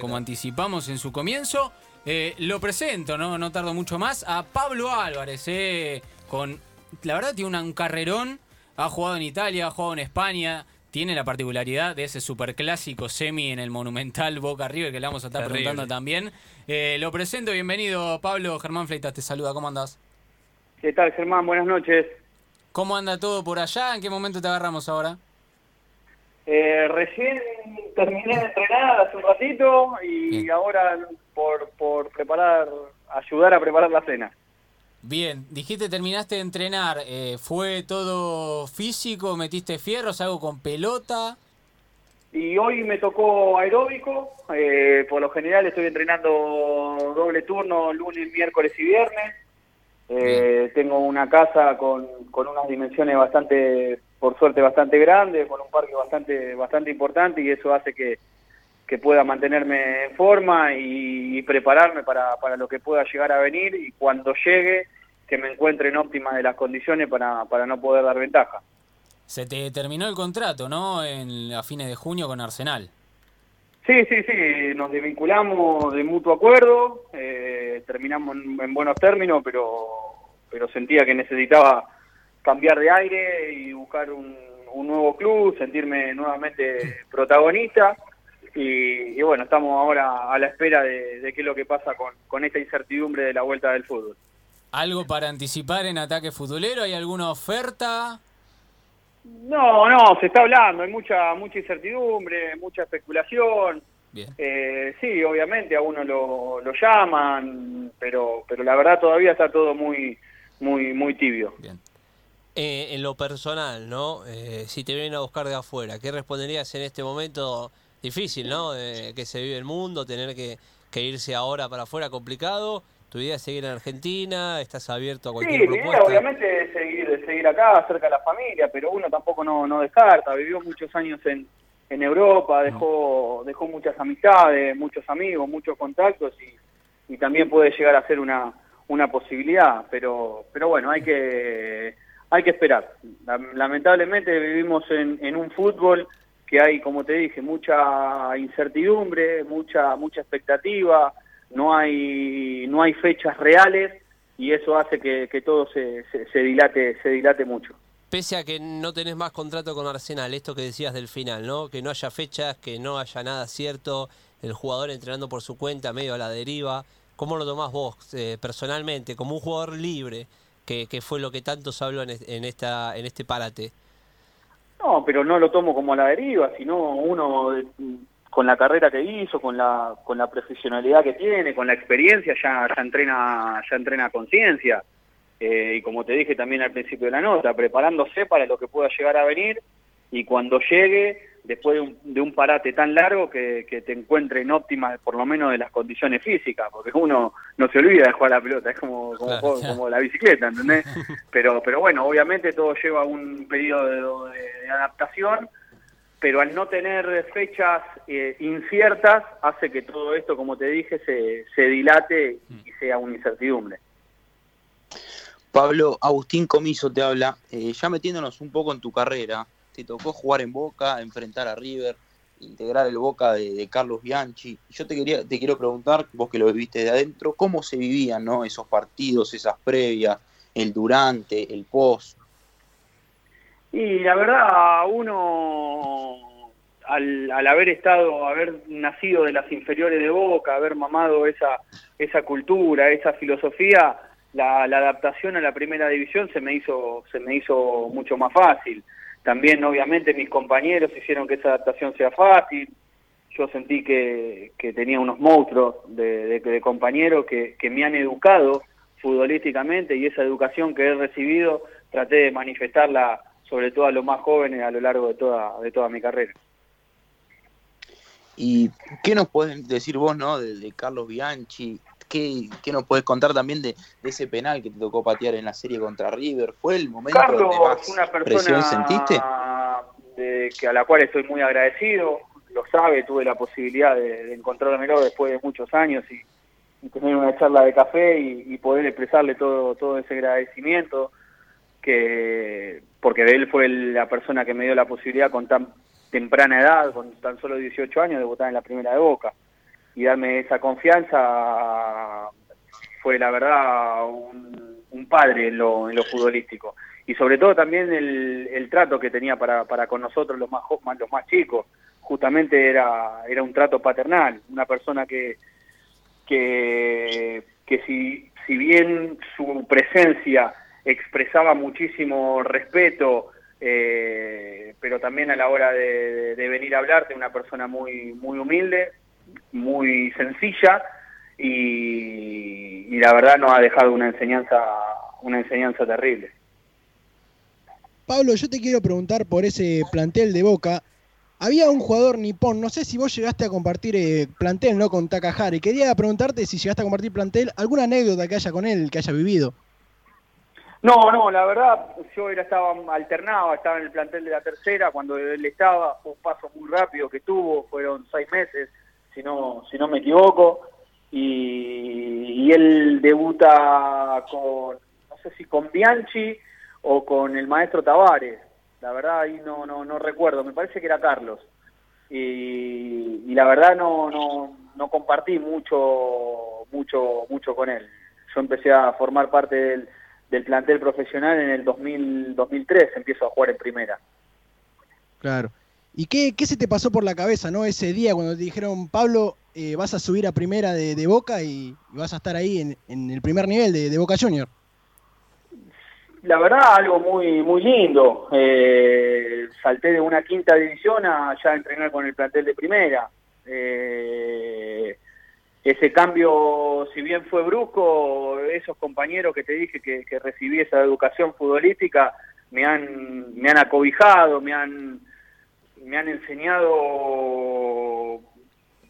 como anticipamos en su comienzo. Eh, lo presento, ¿no? no tardo mucho más, a Pablo Álvarez, eh, con, la verdad tiene un carrerón, ha jugado en Italia, ha jugado en España, tiene la particularidad de ese superclásico semi en el Monumental Boca River que le vamos a estar preguntando también. Eh, lo presento, bienvenido Pablo, Germán Fleitas te saluda, ¿cómo andás? ¿Qué tal Germán? Buenas noches. ¿Cómo anda todo por allá? ¿En qué momento te agarramos ahora? Eh, recién terminé de entrenar hace un ratito y ahora por, por preparar, ayudar a preparar la cena. Bien, dijiste terminaste de entrenar, eh, ¿fue todo físico? ¿Metiste fierros, algo con pelota? Y hoy me tocó aeróbico, eh, por lo general estoy entrenando doble turno lunes, miércoles y viernes. Eh, tengo una casa con, con unas dimensiones bastante por suerte bastante grande, con un parque bastante bastante importante y eso hace que, pueda mantenerme en forma y, prepararme para, para, lo que pueda llegar a venir y cuando llegue que me encuentre en óptimas de las condiciones para, para no poder dar ventaja. Se te terminó el contrato, ¿no? En, a fines de junio con Arsenal. Sí, sí, sí, nos desvinculamos de mutuo acuerdo, eh, terminamos en, en, buenos términos, pero, pero sentía que necesitaba cambiar de aire y buscar un, nuevo club, sentirme nuevamente protagonista. Y, bueno, estamos ahora a la espera de, qué es lo que pasa con, con esta incertidumbre de la vuelta del fútbol. ¿Algo para anticipar en ataque futbolero? ¿Hay alguna oferta? No, no, se está hablando, hay mucha mucha incertidumbre, mucha especulación. Eh, sí, obviamente a uno lo, lo llaman, pero pero la verdad todavía está todo muy muy muy tibio. Bien. Eh, en lo personal, ¿no? Eh, si te vienen a buscar de afuera, ¿qué responderías en este momento difícil, ¿no? que se vive el mundo, tener que, irse ahora para afuera, complicado. ¿Tu idea es seguir en Argentina? ¿Estás abierto a cualquier sí, propuesta? Sí, obviamente es seguir, seguir acá, cerca de la familia, pero uno tampoco no, no descarta. Vivió muchos años en, en Europa, dejó, dejó muchas amistades, muchos amigos, muchos contactos y, y también puede llegar a ser una, una posibilidad. Pero, pero bueno, hay que hay que esperar. Lamentablemente vivimos en, un fútbol que hay, como te dije, mucha incertidumbre, mucha mucha expectativa, no hay no hay fechas reales y eso hace que, todo se, se, dilate se dilate mucho. Pese a que no tenés más contrato con Arsenal, esto que decías del final, ¿no? Que no haya fechas, que no haya nada cierto, el jugador entrenando por su cuenta, medio a la deriva. ¿Cómo lo tomás vos eh, personalmente, como un jugador libre? Que, fue lo que tanto se habló en, esta, en este parate. No, pero no lo tomo como la deriva, sino uno con la carrera que hizo, con la, con la profesionalidad que tiene, con la experiencia, ya, ya entrena, ya entrena conciencia. Eh, y como te dije también al principio de la nota, preparándose para lo que pueda llegar a venir y cuando llegue después de un, de un parate tan largo que, que, te encuentre en óptimas, por lo menos de las condiciones físicas, porque uno no se olvida de jugar la pelota, es como, como, la bicicleta, ¿entendés? Pero, pero bueno, obviamente todo lleva un periodo de, adaptación, pero al no tener fechas eh, inciertas, hace que todo esto, como te dije, se, se dilate y sea una incertidumbre. Pablo, Agustín Comiso te habla, eh, ya metiéndonos un poco en tu carrera, tocó jugar en Boca, enfrentar a River, integrar el Boca de, Carlos Bianchi. Yo te quería, te quiero preguntar, vos que lo viviste de adentro, cómo se vivían ¿no? esos partidos, esas previas, el durante, el post. Y la verdad, uno al, al, haber estado, haber nacido de las inferiores de Boca, haber mamado esa, esa cultura, esa filosofía, la, la adaptación a la primera división se me hizo, se me hizo mucho más fácil. También, obviamente, mis compañeros hicieron que esa adaptación sea fácil. Yo sentí que, tenía unos monstruos de, compañeros que, me han educado futbolísticamente y esa educación que he recibido traté de manifestarla sobre todo a los más jóvenes a lo largo de toda, de toda mi carrera. ¿Y qué nos pueden decir vos, no, de Carlos Bianchi? ¿Qué, nos puedes contar también de, ese penal que te tocó patear en la serie contra River? ¿Fue el momento Carlos, más una persona sentiste? De, que a la cual estoy muy agradecido, lo sabe, tuve la posibilidad de, de encontrármelo después de muchos años y, tener una charla de café y, poder expresarle todo, todo ese agradecimiento, que porque él fue la persona que me dio la posibilidad con tan temprana edad, con tan solo 18 años, de votar en la primera de Boca. Y darme esa confianza fue la verdad un, padre en lo, en lo futbolístico. Y sobre todo también el, el trato que tenía para, para con nosotros los más los más chicos. Justamente era era un trato paternal una persona que que, que si, si bien su presencia expresaba muchísimo respeto eh, pero también a la hora de, venir a hablarte, una persona muy, muy humilde, muy sencilla y, la verdad nos ha dejado una enseñanza, una enseñanza terrible. Pablo, yo te quiero preguntar por ese plantel de Boca. Había un jugador nipón, no sé si vos llegaste a compartir eh, plantel ¿no? con Takahari. Quería preguntarte si llegaste a compartir plantel, alguna anécdota que haya con él, que haya vivido. No, no, la verdad, yo era, estaba alternado, estaba en el plantel de la tercera, cuando él estaba, fue un paso muy rápido que tuvo, fueron seis meses, si no, si no me equivoco, y, él debuta con, no sé si con Bianchi o con el maestro Tavares, la verdad ahí no, no, no recuerdo, me parece que era Carlos, y, y la verdad no, no, no compartí mucho, mucho, mucho con él. Yo empecé a formar parte del del plantel profesional en el 2000, 2003, empiezo a jugar en primera. Claro. ¿Y qué, qué se te pasó por la cabeza, no? Ese día cuando te dijeron, Pablo, eh, vas a subir a primera de, Boca y, vas a estar ahí en, en el primer nivel de, Boca Junior. La verdad, algo muy muy lindo. Eh, salté de una quinta división a ya entrenar con el plantel de primera. Eh, ese cambio, si bien fue brusco, esos compañeros que te dije que, recibí esa educación futbolística me han, me han acobijado, me han, me han enseñado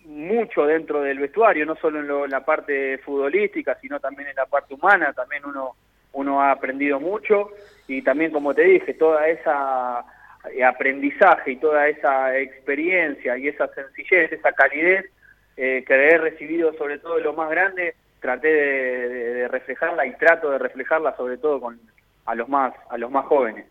mucho dentro del vestuario, no solo en, la parte futbolística, sino también en la parte humana, también uno, uno ha aprendido mucho y también, como te dije, toda esa eh, aprendizaje y toda esa experiencia y esa sencillez, esa calidez, eh, que he recibido sobre todo de lo más grande, traté de, reflejarla y trato de reflejarla sobre todo con a los más a los más jóvenes.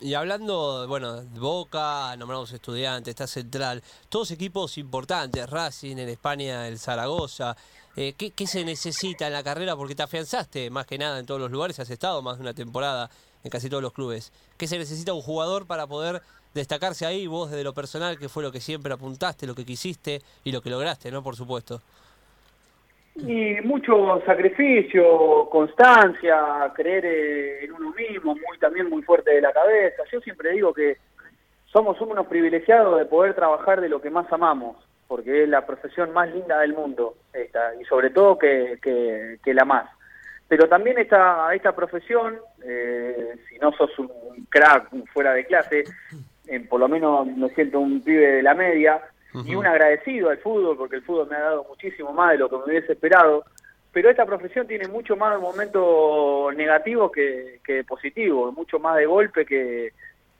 Y hablando, bueno, Boca, nombramos estudiantes, está Central, todos equipos importantes, Racing en España, el Zaragoza. Eh, ¿qué, ¿Qué se necesita en la carrera? Porque te afianzaste más que nada en todos los lugares, has estado más de una temporada en casi todos los clubes. ¿Qué se necesita un jugador para poder destacarse ahí, vos desde lo personal, que fue lo que siempre apuntaste, lo que quisiste y lo que lograste, ¿no? Por supuesto. Y mucho sacrificio, constancia, creer eh, en uno mismo, muy también muy fuerte de la cabeza. Yo siempre digo que somos unos privilegiados de poder trabajar de lo que más amamos, porque es la profesión más linda del mundo, esta, y sobre todo que, que, la más. Pero también esta, esta profesión, eh, si no sos un crack fuera de clase, por lo menos me siento un pibe de la media y un agradecido al fútbol porque el fútbol me ha dado muchísimo más de lo que me hubiese esperado. Pero esta profesión tiene mucho más de momentos negativos que, que positivos, mucho más de golpe que,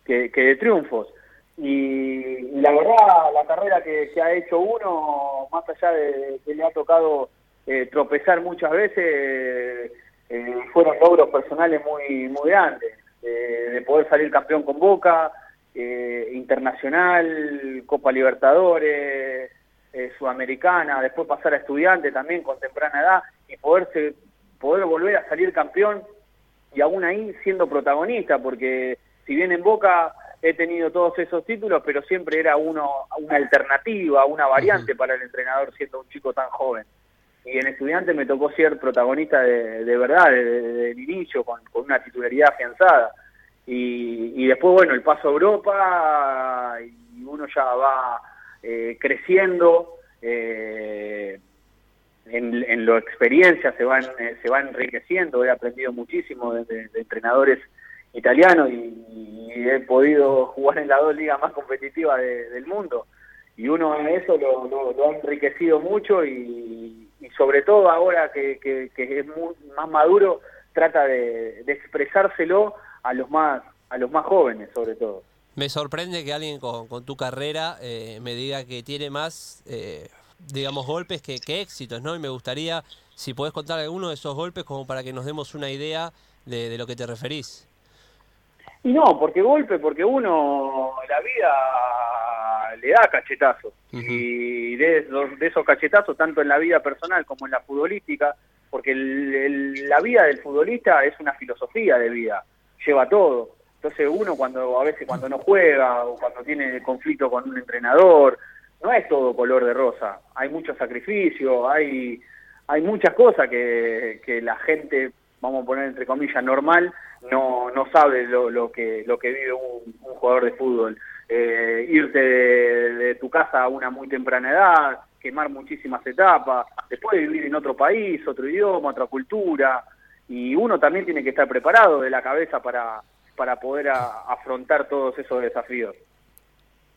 que, de triunfos. Y, la verdad, la carrera que, ha hecho uno, más allá de que le ha tocado eh, tropezar muchas veces, eh, fueron logros personales muy, muy grandes. Eh, de poder salir campeón con Boca, eh, internacional, Copa Libertadores, eh, Sudamericana, después pasar a estudiante también con temprana edad y poderse, poder volver a salir campeón y aún ahí siendo protagonista, porque si bien en Boca he tenido todos esos títulos, pero siempre era uno una alternativa, una variante para el entrenador siendo un chico tan joven. Y en estudiante me tocó ser protagonista de, verdad, desde el inicio, con, con una titularidad afianzada. Y, después, bueno, el paso a Europa y uno ya va eh, creciendo eh, en, en la experiencia, se van, eh, se va enriqueciendo. He aprendido muchísimo de, entrenadores italianos y, he podido jugar en la dos ligas más competitivas del mundo. Y uno en eso lo, ha enriquecido mucho y, sobre todo ahora que, que, es más maduro, trata de, de expresárselo a los más a los más jóvenes sobre todo. Me sorprende que alguien con, tu carrera eh, me diga que tiene más, eh, digamos, golpes que, éxitos, ¿no? Y me gustaría, si podés contar alguno de esos golpes como para que nos demos una idea de, lo que te referís. Y no, porque golpe, porque uno, la vida, le da cachetazos. Y de esos, de esos cachetazos, tanto en la vida personal como en la futbolística, porque la vida del futbolista es una filosofía de vida, lleva todo. Entonces uno cuando a veces cuando no juega o cuando tiene conflicto con un entrenador, no es todo color de rosa, hay mucho sacrificio, hay, hay muchas cosas que, que la gente, vamos a poner entre comillas, normal, no, no sabe lo, que, lo que vive un, jugador de fútbol. Eh, irte de, tu casa a una muy temprana edad, quemar muchísimas etapas, después vivir en otro país, otro idioma, otra cultura, y uno también tiene que estar preparado de la cabeza para, para poder afrontar todos esos desafíos.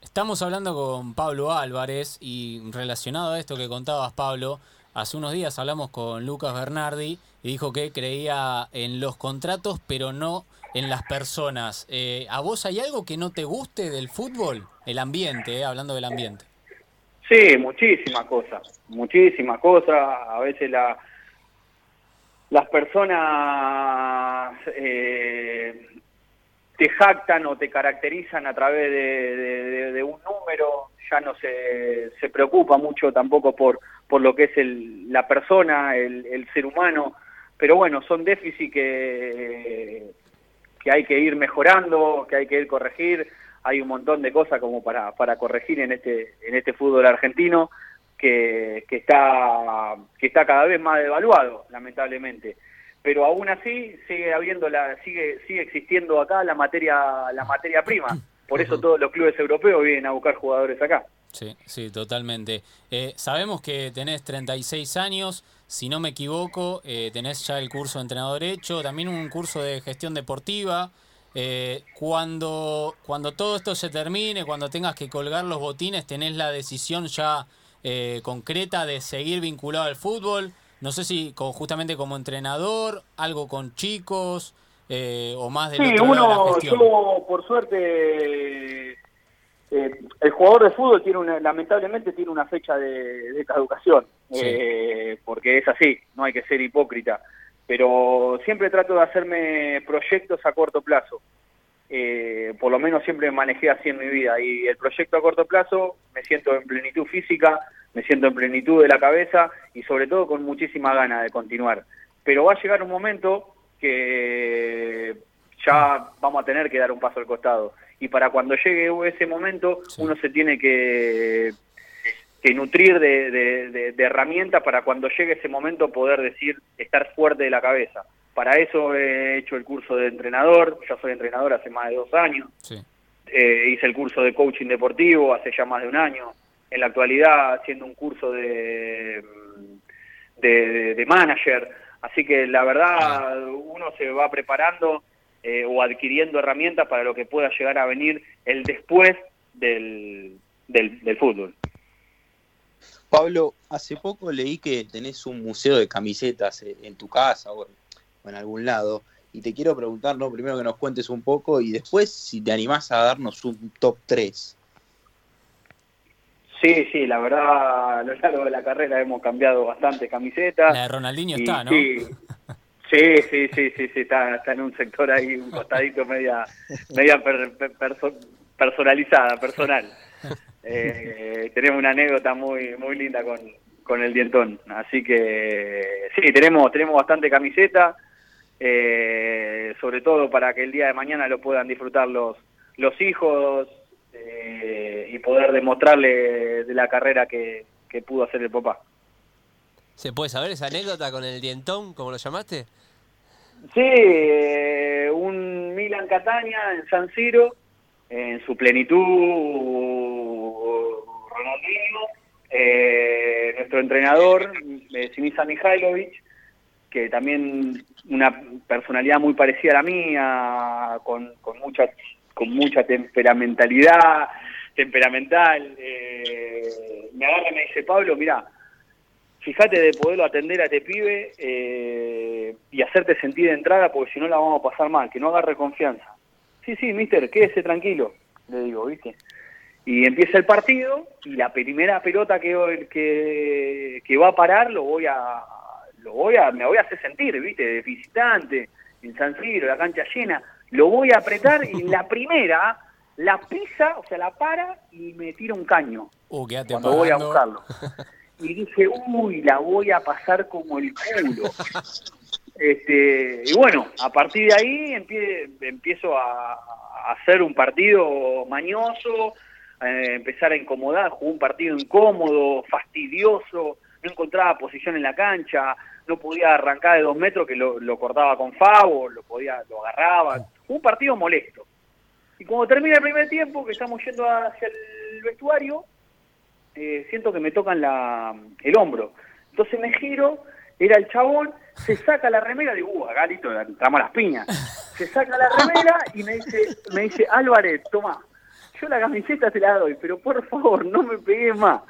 Estamos hablando con Pablo Álvarez y relacionado a esto que contabas, Pablo, hace unos días hablamos con Lucas Bernardi y dijo que creía en los contratos, pero no en las personas. Eh, ¿A vos hay algo que no te guste del fútbol? El ambiente, eh, hablando del ambiente. Sí, muchísimas cosas, muchísimas cosas. A veces la, las personas eh, te jactan o te caracterizan a través de, un número, ya no se, se preocupa mucho tampoco por, por lo que es el, la persona, el, ser humano, pero bueno, son déficits que, que hay que ir mejorando, que hay que ir corregir, hay un montón de cosas como para, para corregir en este, en este fútbol argentino que, que, está, que está cada vez más devaluado, lamentablemente. Pero aún así sigue habiendo la sigue sigue existiendo acá la materia la materia prima. Por eso todos los clubes europeos vienen a buscar jugadores acá. Sí sí totalmente. Eh, sabemos que tenés 36 años si no me equivoco eh, tenés ya el curso de entrenador hecho también un curso de gestión deportiva. Eh, cuando cuando todo esto se termine cuando tengas que colgar los botines tenés la decisión ya concreta de seguir vinculado al fútbol no sé si con, justamente como entrenador, algo con chicos eh, o más de sí, uno, Yo, por suerte, eh, el jugador de fútbol tiene una, lamentablemente tiene una fecha de, caducación, eh, porque es así, no hay que ser hipócrita. Pero siempre trato de hacerme proyectos a corto plazo. Por lo menos siempre manejé así en mi vida. Y el proyecto a corto plazo, me siento en plenitud física, me siento en plenitud de la cabeza y sobre todo con muchísima ganas de continuar. Pero va a llegar un momento que ya vamos a tener que dar un paso al costado. Y para cuando llegue ese momento, uno se tiene que, que nutrir de, herramientas para cuando llegue ese momento poder decir, estar fuerte de la cabeza. Para eso he hecho el curso de entrenador, ya soy entrenador hace más de dos años. Eh, hice el curso de coaching deportivo hace ya más de un año en la actualidad haciendo un curso de, de, manager. Así que la verdad uno se va preparando eh, o adquiriendo herramientas para lo que pueda llegar a venir el después del, del, fútbol. Pablo, hace poco leí que tenés un museo de camisetas en tu casa o en algún lado. Y te quiero preguntar, ¿no? primero que nos cuentes un poco y después si te animás a darnos un top 3 Sí, sí, la verdad, a lo largo de la carrera hemos cambiado bastante camisetas. La de Ronaldinho está, ¿no? Sí, sí, sí, sí, sí, está, está en un sector ahí, un costadito media, media personalizada, personal. Eh, tenemos una anécdota muy, muy linda con, con el dientón. Así que sí, tenemos, tenemos bastante camiseta, eh, sobre todo para que el día de mañana lo puedan disfrutar los, los hijos, eh, y poder demostrarle de la carrera que, pudo hacer el papá. ¿Se puede saber esa anécdota con el dientón, como lo llamaste? Sí, eh, un Milan Catania en San Siro, en su plenitud, Ronaldinho, eh, nuestro entrenador, Sinisa Mihailovic, que también una personalidad muy parecida a la mía, con, con muchas con mucha temperamentalidad, temperamental. Eh, me agarra y me dice, Pablo, mira, fíjate de poderlo atender a este pibe eh, y hacerte sentir de entrada porque si no la vamos a pasar mal, que no agarre confianza. Sí, sí, mister, quédese tranquilo, le digo, ¿viste? Y empieza el partido y la primera pelota que, que, que va a parar lo voy a, lo voy a, me voy a hacer sentir, ¿viste? De visitante, en San Siro, la cancha llena lo voy a apretar y la primera la pisa, o sea, la para y me tira un caño Uh, cuando voy a buscarlo. Y dije, uy, la voy a pasar como el culo. Este, y bueno, a partir de ahí empie- empiezo a, a hacer un partido mañoso, eh, empezar a incomodar, jugué un partido incómodo, fastidioso, no encontraba posición en la cancha, no podía arrancar de dos metros que lo, cortaba con Favo, lo podía, lo agarraba, un partido molesto. Y cuando termina el primer tiempo, que estamos yendo hacia el vestuario, eh, siento que me tocan la, el hombro. Entonces me giro, era el chabón, se saca la remera, digo, uh, entramos a las piñas. Se saca la remera y me dice, me dice, Álvarez, toma, yo la camiseta te la doy, pero por favor, no me pegues más.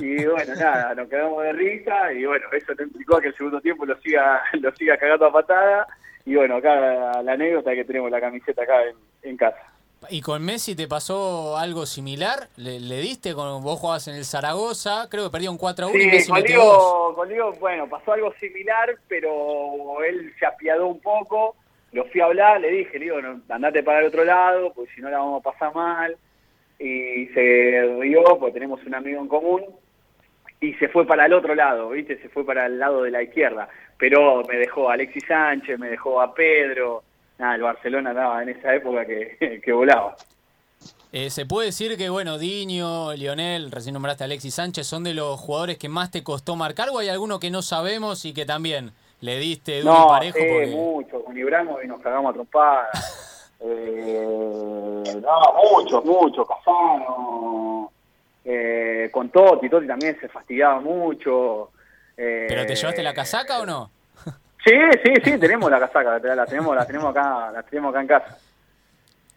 Y bueno, nada, nos quedamos de risa y bueno, eso no implicó que el segundo tiempo lo siga, lo siga cagando a patada. Y bueno, acá la, la anécdota que tenemos la camiseta acá en, en casa. ¿Y con Messi te pasó algo similar? ¿Le, le diste? Con, vos jugabas en el Zaragoza, creo que perdió un 4 a 1 y Sí, Messi con metió dos. Leo, con Leo, bueno, pasó algo similar, pero él se apiadó un poco. Lo fui a hablar, le dije, le digo, no, andate para el otro lado, porque si no la vamos a pasar mal. Y se rió, porque tenemos un amigo en común, y se fue para el otro lado, ¿viste? Se fue para el lado de la izquierda. Pero me dejó a Alexis Sánchez, me dejó a Pedro. Nada, el Barcelona andaba en esa época que, que volaba. Eh, se puede decir que, bueno, Diño, Lionel, recién nombraste a Alexis Sánchez, son de los jugadores que más te costó marcar o hay alguno que no sabemos y que también le diste duro y No, parejo? sí, porque- mucho. Con Ibrahimovic nos cagamos a trompadas. eh, no, muchos, muchos. Casano. Eh, con Totti. Totti también se fastidiaba mucho. eh, ¿Pero te llevaste la casaca o no? Sí, sí, sí, tenemos la casaca. La tenemos, la tenemos acá, la tenemos acá en casa.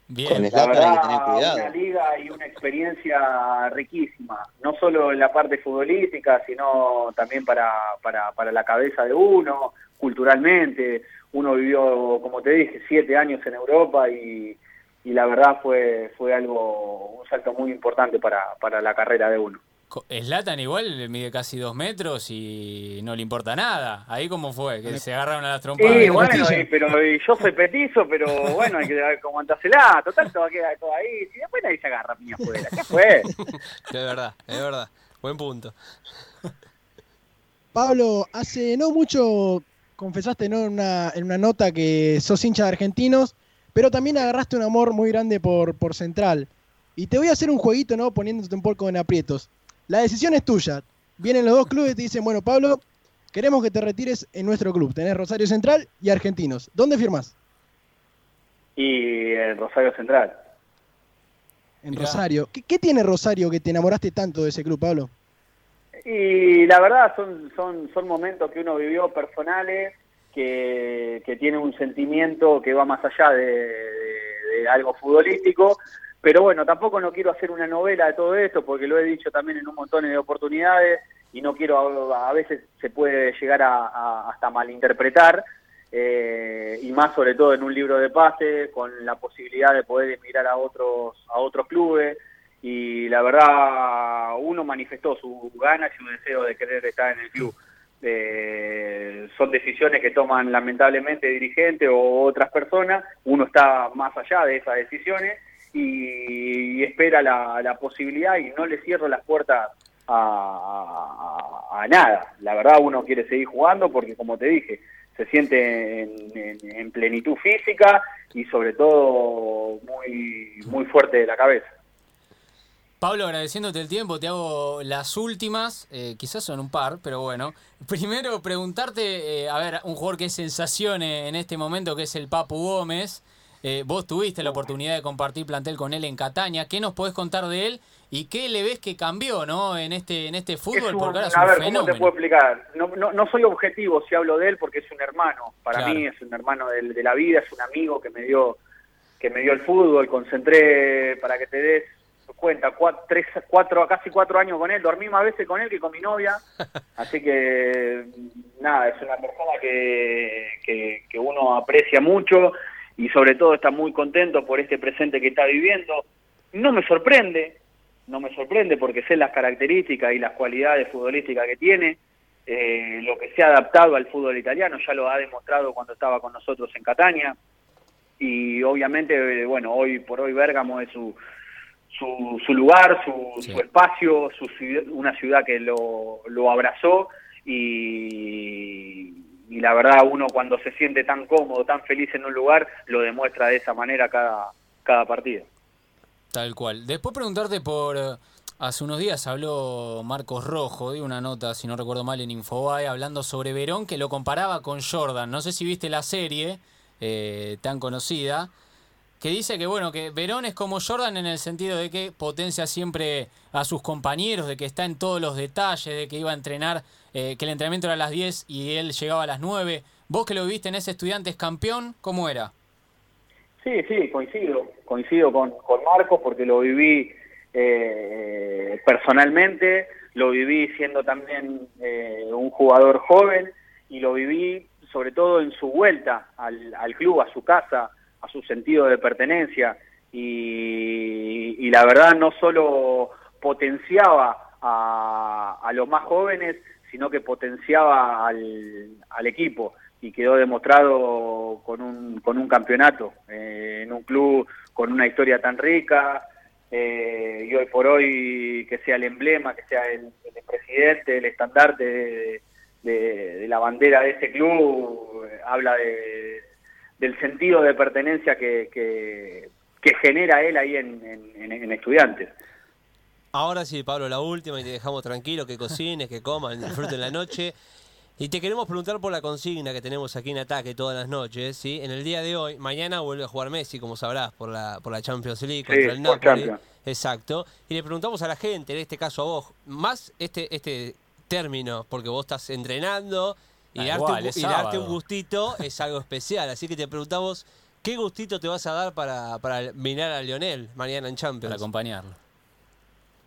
Bien. Con La Zlatan hay que verdad, tener cuidado. una liga y una experiencia riquísima, no solo en la parte futbolística, sino también para, para, para la cabeza de uno, culturalmente. Uno vivió, como te dije, siete años en Europa y, y la verdad fue, fue algo, un salto muy importante para, para la carrera de uno. Co- Zlatan igual le mide casi dos metros y no le importa nada. ¿Ahí cómo fue? Que se agarraron a las trompadas. Sí, bueno, y- pero y yo soy petizo, pero bueno, hay que aguantársela. Total, te va a quedar todo ahí. Y después nadie se agarra piña afuera. ¿Qué fue? Es verdad, es verdad. Buen punto. Pablo, hace no mucho confesaste ¿no? en, una, en una nota que sos hincha de argentinos, pero también agarraste un amor muy grande por, por Central. Y te voy a hacer un jueguito, ¿no? Poniéndote un poco en aprietos. La decisión es tuya. Vienen los dos clubes y te dicen, bueno, Pablo, queremos que te retires en nuestro club. Tenés Rosario Central y Argentinos. ¿Dónde firmás? Y el Rosario Central. En Mirá. Rosario. ¿Qué, qué tiene Rosario que te enamoraste tanto de ese club, Pablo? Y la verdad son, son, son momentos que uno vivió personales, que, que tiene un sentimiento que va más allá de, algo futbolístico. Pero bueno, tampoco no quiero hacer una novela de todo esto, porque lo he dicho también en un montón de oportunidades y no quiero, a, a veces se puede llegar a, a- hasta malinterpretar, eh, y más sobre todo en un libro de pase, con la posibilidad de poder emigrar a otros, a otros clubes y la verdad uno manifestó su ganas y su deseo de querer estar en el club. Eh, son decisiones que toman lamentablemente dirigentes o otras personas, uno está más allá de esas decisiones y, espera la, posibilidad y no le cierro las puertas a, nada. La verdad uno quiere seguir jugando porque como te dije, se siente en, en- en plenitud física y sobre todo muy, muy fuerte de la cabeza. Pablo, agradeciéndote el tiempo, te hago las últimas, eh, quizás son un par, pero bueno. Primero preguntarte, eh, a ver, un jugador que es sensación en este momento, que es el Papu Gómez. Eh, vos tuviste la oportunidad de compartir plantel con él en Catania. ¿Qué nos podés contar de él y qué le ves que cambió ¿no? en este en este fútbol? Es un- Porque ahora es a un ver, ¿cómo fenómeno. te puedo explicar? No, no, no soy objetivo si hablo de él porque es un hermano. Para Claro. mí es un hermano del- de, la vida, es un amigo que me dio que me dio el fútbol. Concentré, para que te des cuenta, cuatro, tres, cuatro, casi cuatro años con él. Dormí más veces con él que con mi novia. Así que, nada, es una persona que, que, que uno aprecia mucho y sobre todo está muy contento por este presente que está viviendo. No me sorprende, no me sorprende porque sé las características y las cualidades futbolísticas que tiene, eh, lo que se ha adaptado al fútbol italiano, ya lo ha demostrado cuando estaba con nosotros en Catania. y obviamente, eh, bueno, hoy por hoy Bérgamo es su, su, su lugar, su, Sí. su espacio, su, una ciudad que lo, lo abrazó y, y la verdad uno cuando se siente tan cómodo, tan feliz en un lugar, lo demuestra de esa manera cada, cada partido. Tal cual. Después preguntarte por... eh, Hace unos días habló Marcos Rojo, de una nota, si no recuerdo mal, en Infobae, hablando sobre Verón, que lo comparaba con Jordan. No sé si viste la serie eh, tan conocida, que dice que, bueno, que Verón es como Jordan en el sentido de que potencia siempre a sus compañeros, de que está en todos los detalles, de que iba a entrenar, eh, que el entrenamiento era a las 10 y él llegaba a las 9. Vos que lo viste en ese Estudiantes campeón, ¿cómo era? Sí, sí, coincido, coincido con, con Marcos porque lo viví eh, personalmente, lo viví siendo también eh, un jugador joven y lo viví sobre todo en su vuelta al, al club, a su casa, a su sentido de pertenencia y, la verdad no solo potenciaba a, los más jóvenes, sino que potenciaba al, equipo y quedó demostrado con un, con un campeonato eh, en un club con una historia tan rica eh, y hoy por hoy que sea el emblema, que sea el, presidente, el estandarte de la bandera de ese club, eh, habla de, del sentido de pertenencia que, que, que genera él ahí en, en- en- estudiantes. Ahora sí, Pablo, la última y te dejamos tranquilo, que cocines, que coman, disfruten la noche. Y te queremos preguntar por la consigna que tenemos aquí en Ataque todas las noches, ¿sí? En el día de hoy, mañana vuelve a jugar Messi, como sabrás, por la, por la Champions League Sí, contra el Napoli. Exacto. Y le preguntamos a la gente, en este caso a vos, más este, este término, porque vos estás entrenando y, darte, igual, un, es y darte sábado. un gustito es algo especial. Así que te preguntamos, ¿qué gustito te vas a dar para, para mirar a Lionel mañana en Champions? Para acompañarlo.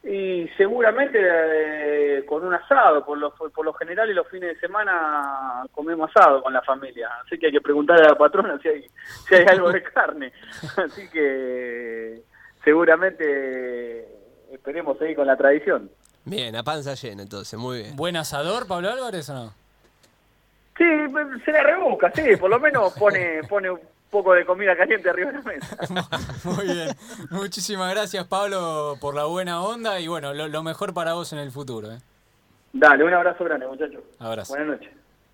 Y seguramente eh, con un asado, por lo, por lo general y los fines de semana comemos asado con la familia, así que hay que preguntarle a la patrona si hay, si hay algo de carne, así que seguramente esperemos seguir con la tradición. Bien, a panza llena entonces, muy bien. ¿Buen asador, Pablo Álvarez, o no? Sí, se la rebusca, sí, por lo menos pone, pone un poco de comida caliente arriba de la mesa. Muy bien. Muchísimas gracias, Pablo, por la buena onda y bueno, lo, lo mejor para vos en el futuro. ¿eh? Dale, un abrazo grande muchachos. Abrazo. Buenas noches.